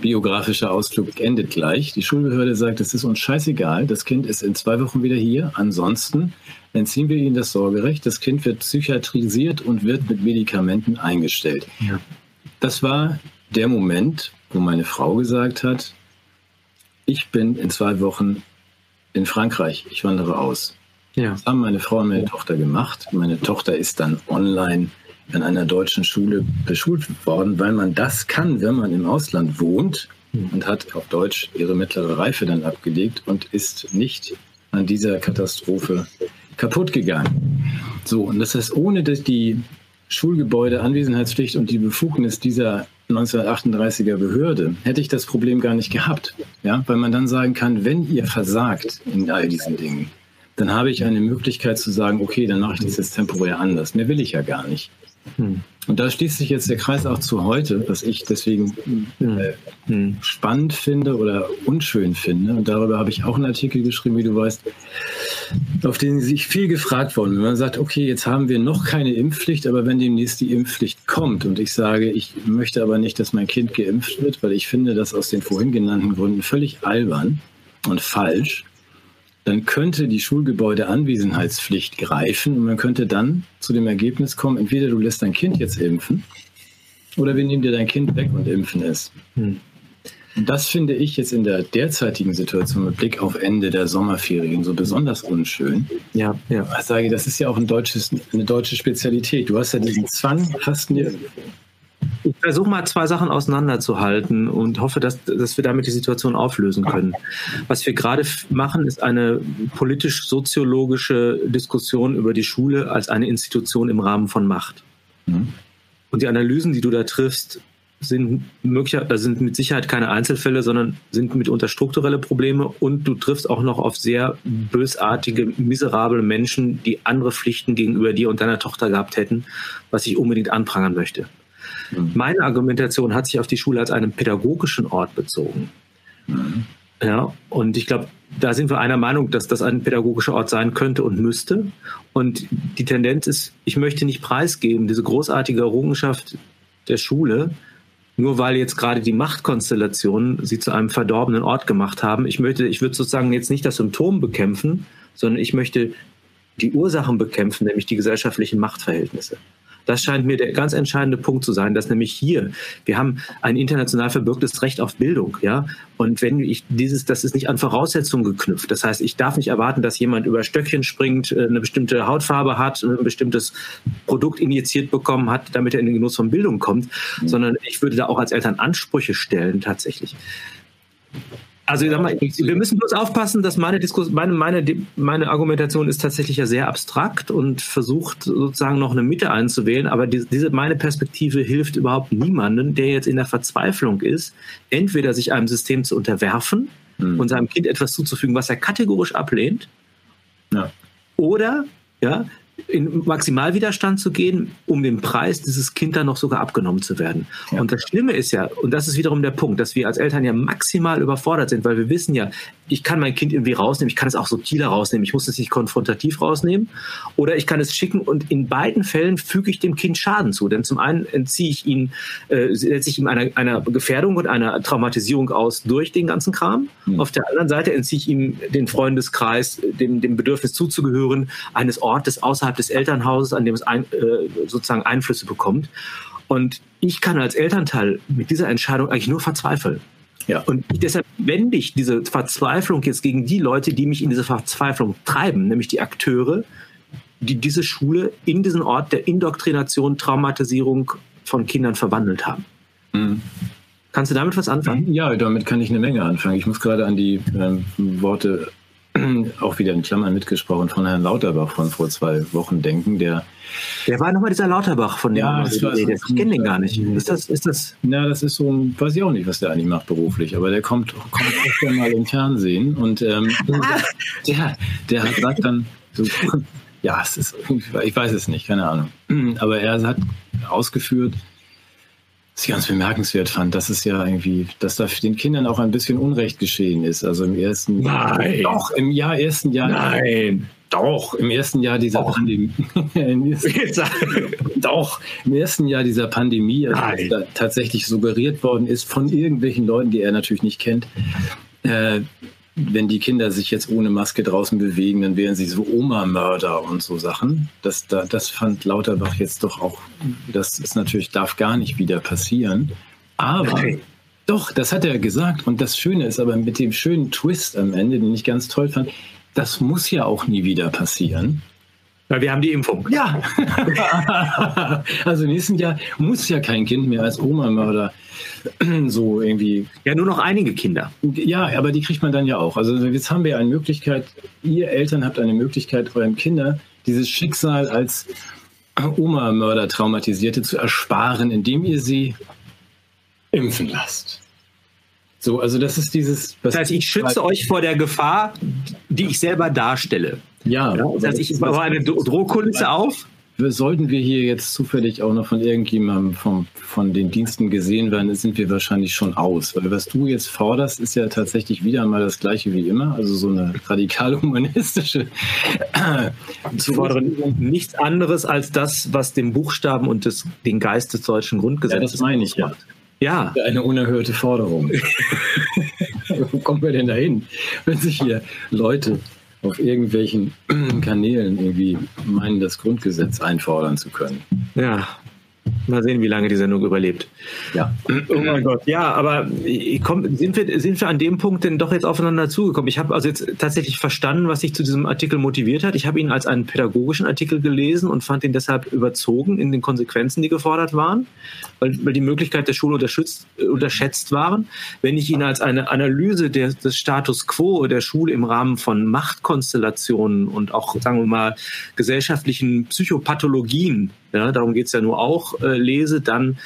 biografischer Ausflug endet gleich, die Schulbehörde sagt, es ist uns scheißegal, das Kind ist in zwei Wochen wieder hier, ansonsten entziehen wir ihnen das Sorgerecht, das Kind wird psychiatrisiert und wird mit Medikamenten eingestellt. Ja. Das war der Moment, wo meine Frau gesagt hat, ich bin in zwei Wochen in Frankreich, ich wandere aus. Ja. Das haben meine Frau und meine Tochter gemacht. Meine Tochter ist dann online an einer deutschen Schule beschult worden, weil man das kann, wenn man im Ausland wohnt hm. und hat auf Deutsch ihre mittlere Reife dann abgelegt und ist nicht an dieser Katastrophe kaputt gegangen. So, und das heißt, ohne dass die Schulgebäude, Anwesenheitspflicht und die Befugnis dieser 1938er Behörde hätte ich das Problem gar nicht gehabt. Ja, weil man dann sagen kann, wenn ihr versagt in all diesen Dingen, dann habe ich eine Möglichkeit zu sagen, okay, dann mache ich das jetzt temporär anders. Mehr will ich ja gar nicht. Hm. Und da schließt sich jetzt der Kreis auch zu heute, was ich deswegen hm. äh, hm. spannend finde oder unschön finde. Und darüber habe ich auch einen Artikel geschrieben, wie du weißt, auf den sich viel gefragt worden. Wenn man sagt, okay, jetzt haben wir noch keine Impfpflicht, aber wenn demnächst die Impfpflicht kommt und ich sage, ich möchte aber nicht, dass mein Kind geimpft wird, weil ich finde das aus den vorhin genannten Gründen völlig albern und falsch, dann könnte die Schulgebäude-Anwesenheitspflicht greifen und man könnte dann zu dem Ergebnis kommen, entweder du lässt dein Kind jetzt impfen oder wir nehmen dir dein Kind weg und impfen es. Hm. Und das finde ich jetzt in der derzeitigen Situation mit Blick auf Ende der Sommerferien so besonders unschön. Ja, ja. Ich sage, das ist ja auch ein deutsches, eine deutsche Spezialität. Du hast ja diesen Zwang, fast eine, ich versuche mal zwei Sachen auseinanderzuhalten und hoffe, dass, dass wir damit die Situation auflösen können. Was wir gerade machen, ist eine politisch-soziologische Diskussion über die Schule als eine Institution im Rahmen von Macht. Mhm. Und die Analysen, die du da triffst, sind möglicher, da sind mit Sicherheit keine Einzelfälle, sondern sind mitunter strukturelle Probleme und du triffst auch noch auf sehr bösartige, miserable Menschen, die andere Pflichten gegenüber dir und deiner Tochter gehabt hätten, was ich unbedingt anprangern möchte. Mhm. Meine Argumentation hat sich auf die Schule als einen pädagogischen Ort bezogen. Mhm. Ja, und ich glaube, da sind wir einer Meinung, dass das ein pädagogischer Ort sein könnte und müsste. Und die Tendenz ist, ich möchte nicht preisgeben, diese großartige Errungenschaft der Schule, nur weil jetzt gerade die Machtkonstellationen sie zu einem verdorbenen Ort gemacht haben. Ich möchte, ich würde sozusagen jetzt nicht das Symptom bekämpfen, sondern ich möchte die Ursachen bekämpfen, nämlich die gesellschaftlichen Machtverhältnisse. Das scheint mir der ganz entscheidende Punkt zu sein, dass nämlich hier, wir haben ein international verbürgtes Recht auf Bildung, ja. Und wenn ich dieses, das ist nicht an Voraussetzungen geknüpft. Das heißt, ich darf nicht erwarten, dass jemand über Stöckchen springt, äh, eine bestimmte Hautfarbe hat, ein bestimmtes Produkt injiziert bekommen hat, damit er in den Genuss von Bildung kommt, mhm. sondern ich würde da auch als Eltern Ansprüche stellen, tatsächlich. Also ich sag mal, wir müssen bloß aufpassen, dass meine Diskussion, meine, meine, meine Argumentation ist tatsächlich ja sehr abstrakt und versucht sozusagen noch eine Mitte einzuwählen, aber diese meine Perspektive hilft überhaupt niemandem, der jetzt in der Verzweiflung ist, entweder sich einem System zu unterwerfen mhm. und seinem Kind etwas zuzufügen, was er kategorisch ablehnt, ja. oder ja, in Maximalwiderstand zu gehen, um den Preis dieses Kind dann noch sogar abgenommen zu werden. Ja. Und das Schlimme ist ja, und das ist wiederum der Punkt, dass wir als Eltern ja maximal überfordert sind, weil wir wissen ja, ich kann mein Kind irgendwie rausnehmen, ich kann es auch subtiler rausnehmen, ich muss es nicht konfrontativ rausnehmen, oder ich kann es schicken und in beiden Fällen füge ich dem Kind Schaden zu. Denn zum einen entziehe ich ihn, äh, setze ich ihm einer, einer Gefährdung und einer Traumatisierung aus durch den ganzen Kram. Mhm. Auf der anderen Seite entziehe ich ihm den Freundeskreis, dem, dem Bedürfnis zuzugehören, eines Ortes außerhalb des Elternhauses, an dem es ein, äh, sozusagen Einflüsse bekommt. Und ich kann als Elternteil mit dieser Entscheidung eigentlich nur verzweifeln. Ja. Und deshalb wende ich diese Verzweiflung jetzt gegen die Leute, die mich in diese Verzweiflung treiben, nämlich die Akteure, die diese Schule in diesen Ort der Indoktrination, Traumatisierung von Kindern verwandelt haben. Mhm. Kannst du damit was anfangen? Ja, damit kann ich eine Menge anfangen. Ich muss gerade an die ähm, Worte auch wieder in Klammern mitgesprochen von Herrn Lauterbach von vor zwei Wochen denken, der Wer war nochmal dieser Lauterbach von dem ja, das war, Ich kenne den gar nicht. Ist das, ist das? Ja, das ist so weiß ich auch nicht, was der eigentlich macht beruflich, aber der kommt, kommt öfter mal im Fernsehen und ähm, der, der hat sagt dann so, ja, es ist, ich weiß es nicht, keine Ahnung. Aber er hat ausgeführt, was ich ganz bemerkenswert fand, dass es ja irgendwie, dass da den Kindern auch ein bisschen Unrecht geschehen ist. Also im ersten Nein. Doch, im Jahr, ersten Jahr. Nein. Doch, im ersten Jahr dieser Doch. Pandemie. Doch, im ersten Jahr dieser Pandemie, also da tatsächlich suggeriert worden ist von irgendwelchen Leuten, die er natürlich nicht kennt, äh, wenn die Kinder sich jetzt ohne Maske draußen bewegen, dann wären sie so Oma-Mörder und so Sachen. Das, das fand Lauterbach jetzt doch auch, das ist natürlich, darf gar nicht wieder passieren. Aber Nein. doch, das hat er gesagt. Und das Schöne ist aber mit dem schönen Twist am Ende, den ich ganz toll fand, das muss ja auch nie wieder passieren. Weil wir haben die Impfung. Ja. also nächsten Jahr muss ja kein Kind mehr als Oma-Mörder so irgendwie. Ja, nur noch einige Kinder. Ja, aber die kriegt man dann ja auch. Also jetzt haben wir eine Möglichkeit, ihr Eltern habt eine Möglichkeit, euren Kindern dieses Schicksal als Oma-Mörder Traumatisierte zu ersparen, indem ihr sie impfen lasst. So, also das ist dieses. Das heißt, ich schütze euch vor der Gefahr, die ich selber darstelle. Ja. ja das heißt, ich baue eine Drohkulisse auf sollten wir hier jetzt zufällig auch noch von irgendjemandem vom, von den Diensten gesehen werden, sind wir wahrscheinlich schon aus. Weil was du jetzt forderst, ist ja tatsächlich wieder mal das gleiche wie immer. Also so eine radikal humanistische. zu fordern nichts anderes als das, was dem Buchstaben und des, den Geist des deutschen Grundgesetzes. Ja, das meine ich ja. Ja. Eine unerhörte Forderung. Wo kommen wir denn dahin, wenn sich hier Leute auf irgendwelchen Kanälen irgendwie meinen, das Grundgesetz einfordern zu können. Ja, Mal sehen, wie lange die Sendung überlebt. Ja. Oh mein Gott. Ja, aber komm, sind, wir, sind wir an dem Punkt denn doch jetzt aufeinander zugekommen? Ich habe also jetzt tatsächlich verstanden, was sich zu diesem Artikel motiviert hat. Ich habe ihn als einen pädagogischen Artikel gelesen und fand ihn deshalb überzogen in den Konsequenzen, die gefordert waren, weil, weil die Möglichkeit der Schule unterschätzt, unterschätzt waren. Wenn ich ihn als eine Analyse der, des Status quo der Schule im Rahmen von Machtkonstellationen und auch, sagen wir mal, gesellschaftlichen Psychopathologien ja, darum geht's ja nur auch, äh, lese, dann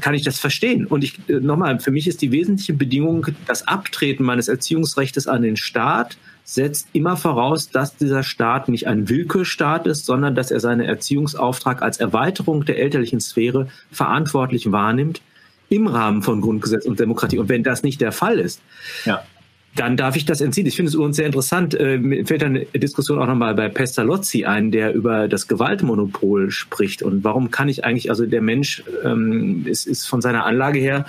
kann ich das verstehen. Und ich äh, nochmal, für mich ist die wesentliche Bedingung, das Abtreten meines Erziehungsrechts an den Staat setzt immer voraus, dass dieser Staat nicht ein Willkürstaat ist, sondern dass er seinen Erziehungsauftrag als Erweiterung der elterlichen Sphäre verantwortlich wahrnimmt im Rahmen von Grundgesetz und Demokratie. Und wenn das nicht der Fall ist, ja dann darf ich das entziehen. Ich finde es übrigens sehr interessant. Äh, mir fällt eine Diskussion auch nochmal bei Pestalozzi ein, der über das Gewaltmonopol spricht. Und warum kann ich eigentlich, also der Mensch ähm, ist, ist von seiner Anlage her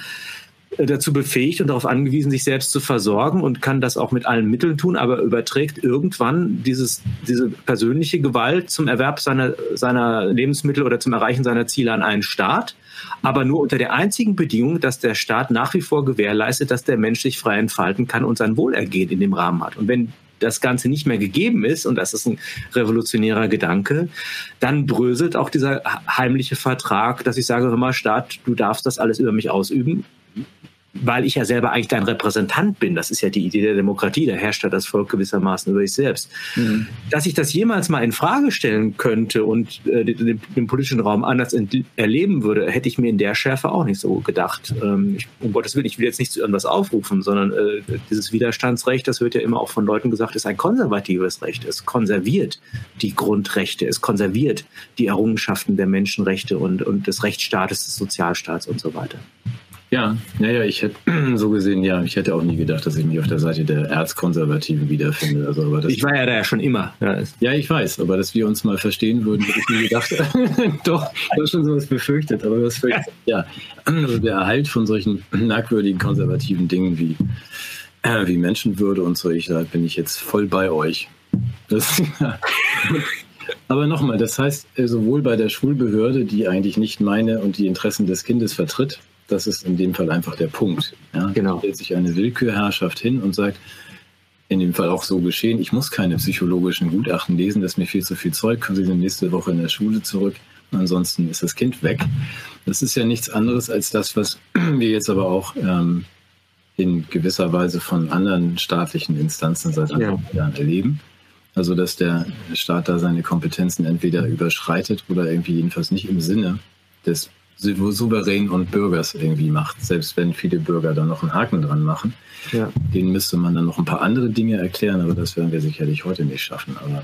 dazu befähigt und darauf angewiesen, sich selbst zu versorgen und kann das auch mit allen Mitteln tun, aber überträgt irgendwann dieses, diese persönliche Gewalt zum Erwerb seiner, seiner Lebensmittel oder zum Erreichen seiner Ziele an einen Staat, aber nur unter der einzigen Bedingung, dass der Staat nach wie vor gewährleistet, dass der Mensch sich frei entfalten kann und sein Wohlergehen in dem Rahmen hat. Und wenn das Ganze nicht mehr gegeben ist, und das ist ein revolutionärer Gedanke, dann bröselt auch dieser heimliche Vertrag, dass ich sage, hör mal, Staat, du darfst das alles über mich ausüben weil ich ja selber eigentlich dein Repräsentant bin. Das ist ja die Idee der Demokratie. Da herrscht ja das Volk gewissermaßen über sich selbst. Mhm. Dass ich das jemals mal in Frage stellen könnte und äh, den, den, politischen Raum anders erleben würde, hätte ich mir in der Schärfe auch nicht so gedacht. Ähm, ich, um Gottes Willen, ich will jetzt nicht zu irgendwas aufrufen, sondern äh, dieses Widerstandsrecht, das wird ja immer auch von Leuten gesagt, ist ein konservatives Recht. Es konserviert die Grundrechte, es konserviert die Errungenschaften der Menschenrechte und, und des Rechtsstaates, des Sozialstaats und so weiter. Ja, naja, ich hätte so gesehen, ja, ich hätte auch nie gedacht, dass ich mich auf der Seite der Erzkonservativen wiederfinde. Also, aber das, ich war ja da ja schon immer. Ja. ja, ich weiß, aber dass wir uns mal verstehen würden, hätte ich nie gedacht. Doch, ich habe schon sowas befürchtet, aber was für, ja, also der Erhalt von solchen merkwürdigen konservativen Dingen wie, äh, wie Menschenwürde und so, ich, da bin ich jetzt voll bei euch. Das. Aber nochmal, das heißt, äh, sowohl bei der Schulbehörde, die eigentlich nicht meine und die Interessen des Kindes vertritt, das ist in dem Fall einfach der Punkt. Ja? Genau. Da stellt sich eine Willkürherrschaft hin und sagt, in dem Fall auch so geschehen, ich muss keine psychologischen Gutachten lesen, das ist mir viel zu viel Zeug, können Sie nächste Woche in der Schule zurück, ansonsten ist das Kind weg. Das ist ja nichts anderes als das, was wir jetzt aber auch ähm, in gewisser Weise von anderen staatlichen Instanzen seit anderen ja. Jahren erleben. Also, dass der Staat da seine Kompetenzen entweder überschreitet oder irgendwie jedenfalls nicht im Sinne des souverän und Bürgers irgendwie macht, selbst wenn viele Bürger da noch einen Haken dran machen. Ja. Den müsste man dann noch ein paar andere Dinge erklären, aber das werden wir sicherlich heute nicht schaffen. Aber,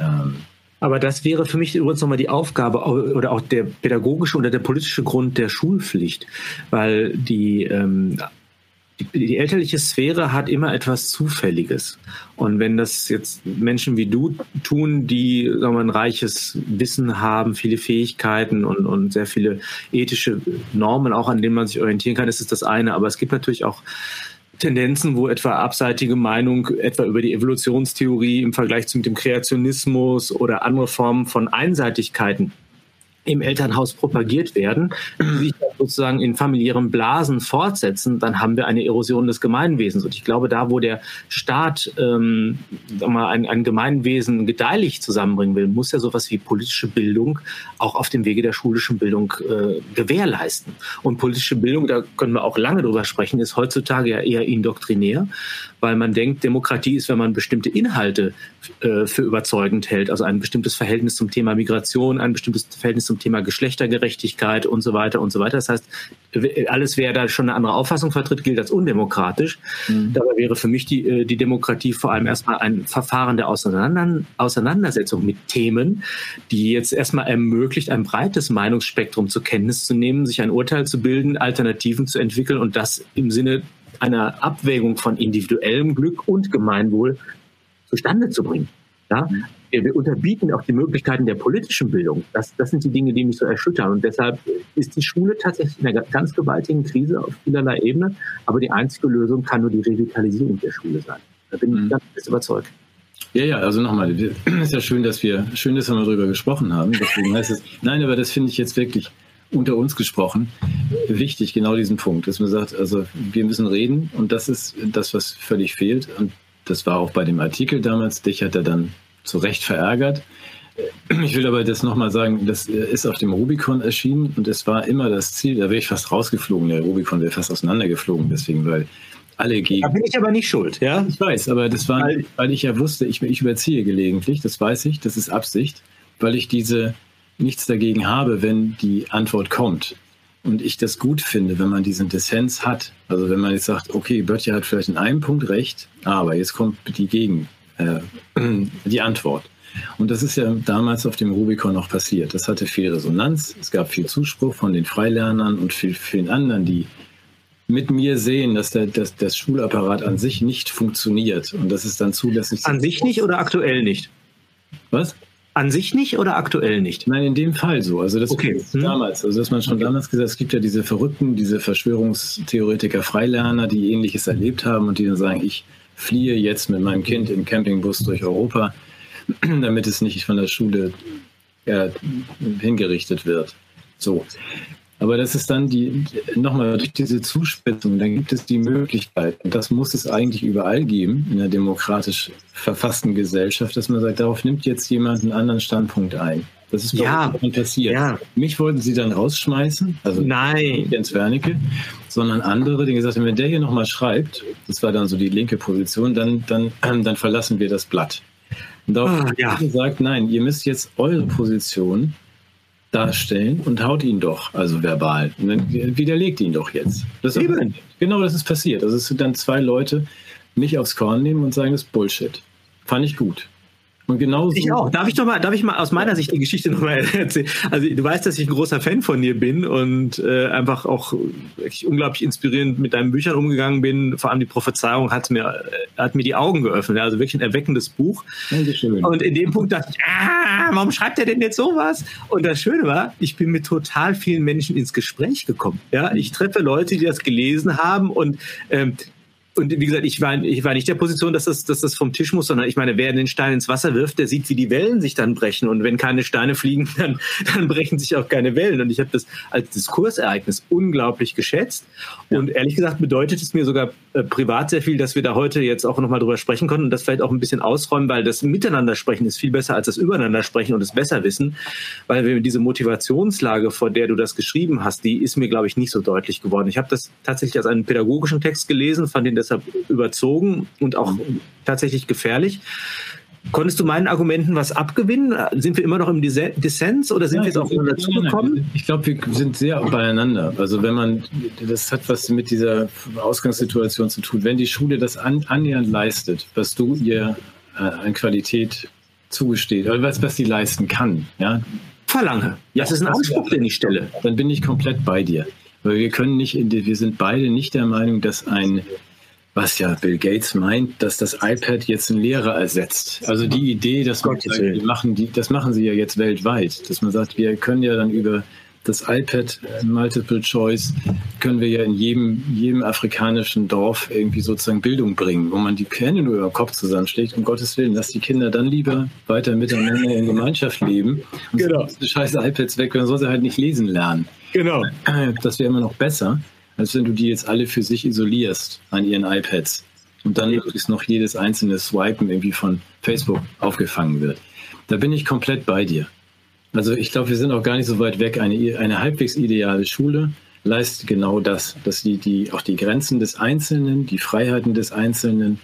ähm, aber das wäre für mich übrigens nochmal die Aufgabe oder auch der pädagogische oder der politische Grund der Schulpflicht, weil die ähm, die, elterliche Sphäre hat immer etwas Zufälliges. Und wenn das jetzt Menschen wie du tun, die sagen wir, ein reiches Wissen haben, viele Fähigkeiten und, und sehr viele ethische Normen, auch an denen man sich orientieren kann, ist es das eine. Aber es gibt natürlich auch Tendenzen, wo etwa abseitige Meinung etwa über die Evolutionstheorie im Vergleich zu dem Kreationismus oder andere Formen von Einseitigkeiten im Elternhaus propagiert werden, die sich sozusagen in familiären Blasen fortsetzen, dann haben wir eine Erosion des Gemeinwesens. Und ich glaube, da, wo der Staat ähm, mal ein, ein Gemeinwesen gedeihlich zusammenbringen will, muss er sowas wie politische Bildung auch auf dem Wege der schulischen Bildung äh, gewährleisten. Und politische Bildung, da können wir auch lange drüber sprechen, ist heutzutage ja eher indoktrinär weil man denkt, Demokratie ist, wenn man bestimmte Inhalte äh, für überzeugend hält, also ein bestimmtes Verhältnis zum Thema Migration, ein bestimmtes Verhältnis zum Thema Geschlechtergerechtigkeit und so weiter und so weiter. Das heißt, alles, wer da schon eine andere Auffassung vertritt, gilt als undemokratisch. Mhm. Dabei wäre für mich die, äh, die Demokratie vor allem erstmal ein Verfahren der Auseinander Auseinandersetzung mit Themen, die jetzt erstmal ermöglicht, ein breites Meinungsspektrum zur Kenntnis zu nehmen, sich ein Urteil zu bilden, Alternativen zu entwickeln und das im Sinne einer Abwägung von individuellem Glück und Gemeinwohl zustande zu bringen. Ja? Wir unterbieten auch die Möglichkeiten der politischen Bildung. Das, das sind die Dinge, die mich so erschüttern. Und deshalb ist die Schule tatsächlich in einer ganz gewaltigen Krise auf vielerlei Ebene. Aber die einzige Lösung kann nur die Revitalisierung der Schule sein. Da bin ich mhm. ganz überzeugt. Ja, ja, also nochmal, es ist ja schön, dass wir, schön, dass wir mal drüber gesprochen haben. Deswegen heißt es, nein, aber das finde ich jetzt wirklich unter uns gesprochen, wichtig, genau diesen Punkt, dass man sagt, also wir müssen reden und das ist das, was völlig fehlt. Und das war auch bei dem Artikel damals, dich hat er dann zu Recht verärgert. Ich will aber das nochmal sagen, das ist auf dem Rubicon erschienen und es war immer das Ziel, da wäre ich fast rausgeflogen, der Rubicon wäre fast auseinandergeflogen, deswegen, weil alle gegen. Da bin ich aber nicht schuld, ja? Ich weiß, aber das war, weil ich ja wusste, ich, ich überziehe gelegentlich, das weiß ich, das ist Absicht, weil ich diese, nichts dagegen habe, wenn die Antwort kommt. Und ich das gut finde, wenn man diesen Dissens hat. Also wenn man jetzt sagt, okay, Böttcher hat vielleicht in einem Punkt recht, aber jetzt kommt die Gegen, äh, die Antwort. Und das ist ja damals auf dem Rubicon noch passiert. Das hatte viel Resonanz. Es gab viel Zuspruch von den Freilernern und viel, vielen anderen, die mit mir sehen, dass der, dass das Schulapparat an sich nicht funktioniert. Und das ist dann zulässig. An sich nicht oder aktuell nicht? Was? An sich nicht oder aktuell nicht? Nein, in dem Fall so. Also das okay. hm. damals, also dass man schon okay. damals gesagt, es gibt ja diese Verrückten, diese Verschwörungstheoretiker, Freilerner, die ähnliches erlebt haben und die dann sagen, ich fliehe jetzt mit meinem Kind im Campingbus durch Europa, damit es nicht von der Schule ja, hingerichtet wird. So. Aber das ist dann die, nochmal durch diese Zuspitzung, dann gibt es die Möglichkeit, und das muss es eigentlich überall geben, in einer demokratisch verfassten Gesellschaft, dass man sagt, darauf nimmt jetzt jemand einen anderen Standpunkt ein. Das ist ja passiert. Ja. Mich wollten sie dann rausschmeißen, also Nein. Jens Wernicke, sondern andere, die gesagt haben, wenn der hier nochmal schreibt, das war dann so die linke Position, dann, dann, dann verlassen wir das Blatt. Und darauf ah, ja. gesagt, nein, ihr müsst jetzt eure Position darstellen und haut ihn doch, also verbal. Und dann widerlegt ihn doch jetzt. Das Eben. Genau das ist passiert. Also es sind dann zwei Leute mich aufs Korn nehmen und sagen, das ist Bullshit. Fand ich gut. Und genau Ich auch. Darf ich doch mal, darf ich mal aus meiner Sicht die Geschichte nochmal erzählen? Also du weißt, dass ich ein großer Fan von dir bin und äh, einfach auch unglaublich inspirierend mit deinen Büchern umgegangen bin. Vor allem die Prophezeiung hat mir, äh, hat mir die Augen geöffnet. Also wirklich ein erweckendes Buch. Dankeschön. Und in dem Punkt dachte ich, ah, warum schreibt er denn jetzt sowas? Und das Schöne war, ich bin mit total vielen Menschen ins Gespräch gekommen. Ja, ich treffe Leute, die das gelesen haben und ähm, und wie gesagt, ich war, ich war nicht der Position, dass das, dass das vom Tisch muss, sondern ich meine, wer den Stein ins Wasser wirft, der sieht, wie die Wellen sich dann brechen. Und wenn keine Steine fliegen, dann, dann brechen sich auch keine Wellen. Und ich habe das als Diskursereignis unglaublich geschätzt. Ja. Und ehrlich gesagt bedeutet es mir sogar äh, privat sehr viel, dass wir da heute jetzt auch nochmal drüber sprechen konnten und das vielleicht auch ein bisschen ausräumen, weil das Miteinander sprechen ist viel besser als das Übereinander sprechen und es besser wissen. Weil wir diese Motivationslage, vor der du das geschrieben hast, die ist mir, glaube ich, nicht so deutlich geworden. Ich habe das tatsächlich als einen pädagogischen Text gelesen, fand ihn das deshalb überzogen und auch tatsächlich gefährlich. Konntest du meinen Argumenten was abgewinnen? Sind wir immer noch im Dissens oder sind ja, wir jetzt auch dazu gekommen? Ich glaube, wir sind sehr beieinander. Also wenn man, das hat was mit dieser Ausgangssituation zu tun. Wenn die Schule das an, annähernd leistet, was du ihr äh, an Qualität zugesteht, oder was, was sie leisten kann, ja. Verlange. Ja, das ist ein Anspruch, den ich stelle. Dann bin ich komplett bei dir. Weil wir können nicht, wir sind beide nicht der Meinung, dass ein was ja Bill Gates meint, dass das iPad jetzt einen Lehrer ersetzt. Also die Idee, dass man sagt, die machen die, das machen sie ja jetzt weltweit, dass man sagt, wir können ja dann über das iPad äh, Multiple Choice können wir ja in jedem, jedem afrikanischen Dorf irgendwie sozusagen Bildung bringen, wo man die Hände nur über den Kopf zusammenschlägt, um Gottes Willen, dass die Kinder dann lieber weiter miteinander in Gemeinschaft leben und genau. so scheiß iPads weg, dann soll sie halt nicht lesen lernen. Genau. Das wäre immer noch besser als wenn du die jetzt alle für sich isolierst an ihren iPads und dann möglichst noch jedes einzelne Swipen irgendwie von Facebook aufgefangen wird. Da bin ich komplett bei dir. Also ich glaube, wir sind auch gar nicht so weit weg. Eine, eine halbwegs ideale Schule leistet genau das, dass die, die auch die Grenzen des Einzelnen, die Freiheiten des Einzelnen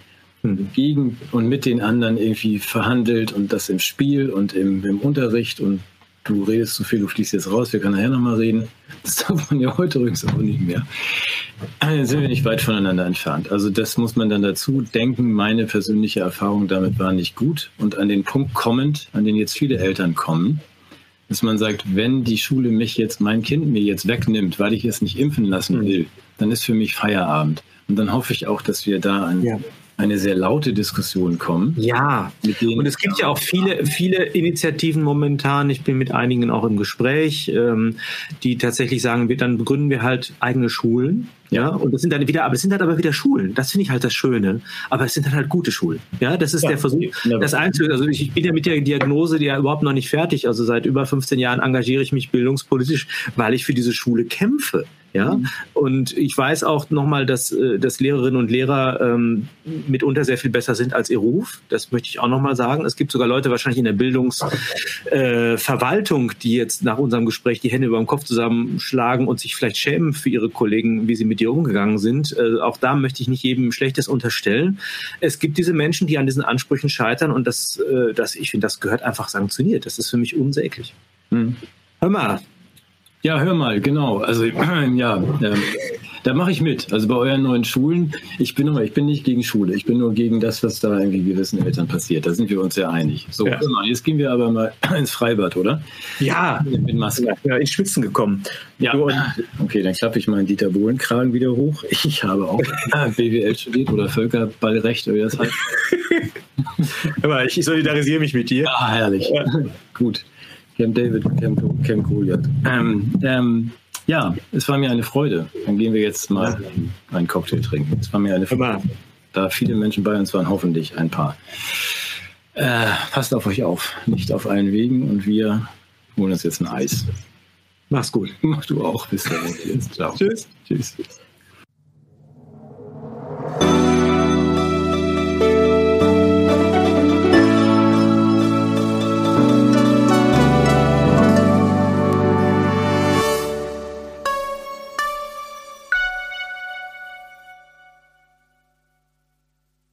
gegen und mit den anderen irgendwie verhandelt und das im Spiel und im, im Unterricht und du redest zu viel, du fließt jetzt raus, wir können nachher nochmal reden. Das darf man ja heute übrigens auch nicht mehr. Dann sind wir nicht weit voneinander entfernt. Also das muss man dann dazu denken. Meine persönliche Erfahrung damit war nicht gut. Und an den Punkt kommend, an den jetzt viele Eltern kommen, dass man sagt, wenn die Schule mich jetzt, mein Kind mir jetzt wegnimmt, weil ich es nicht impfen lassen hm. will, dann ist für mich Feierabend. Und dann hoffe ich auch, dass wir da an ja eine sehr laute Diskussion kommen. Ja, und es gibt ja auch viele, viele Initiativen momentan. Ich bin mit einigen auch im Gespräch, ähm, die tatsächlich sagen, wir, dann begründen wir halt eigene Schulen. Ja, und das sind dann wieder, aber es sind halt aber wieder Schulen. Das finde ich halt das Schöne. Aber es sind dann halt gute Schulen. Ja, das ist ja, der Versuch. Das Einzige, also ich, ich bin ja mit der Diagnose ja überhaupt noch nicht fertig. Also seit über 15 Jahren engagiere ich mich bildungspolitisch, weil ich für diese Schule kämpfe. Ja, mhm. und ich weiß auch nochmal, dass, äh, dass Lehrerinnen und Lehrer ähm, mitunter sehr viel besser sind als ihr Ruf. Das möchte ich auch nochmal sagen. Es gibt sogar Leute wahrscheinlich in der Bildungsverwaltung, äh, die jetzt nach unserem Gespräch die Hände über dem Kopf zusammenschlagen und sich vielleicht schämen für ihre Kollegen, wie sie mit dir umgegangen sind. Äh, auch da möchte ich nicht jedem Schlechtes unterstellen. Es gibt diese Menschen, die an diesen Ansprüchen scheitern und das, äh, das ich finde, das gehört einfach sanktioniert. Das ist für mich unsäglich. Hm. Hör mal, ja, hör mal, genau. Also ja, ähm, da mache ich mit. Also bei euren neuen Schulen, ich bin, nur, ich bin nicht gegen Schule, ich bin nur gegen das, was da irgendwie gewissen Eltern passiert. Da sind wir uns sehr einig. So, ja. jetzt gehen wir aber mal ins Freibad, oder? Ja. Mit Maske. Ja, in Schwitzen gekommen. Ja. Okay, dann klappe ich meinen Dieter Bohlen-Kragen wieder hoch. Ich habe auch BWL studiert oder Völkerballrecht, oder wie das heißt. aber ich solidarisiere mich mit dir. Ah, herrlich. Ja. Gut. Camp David, Camp, Camp Goliath. Ähm, ähm, ja, es war mir eine Freude. Dann gehen wir jetzt mal einen Cocktail trinken. Es war mir eine Freude. Da viele Menschen bei uns waren, hoffentlich ein paar. Äh, passt auf euch auf, nicht auf allen Wegen und wir holen uns jetzt ein Eis. Mach's gut. Mach du auch. Bis dann. Ciao. Tschüss. Tschüss.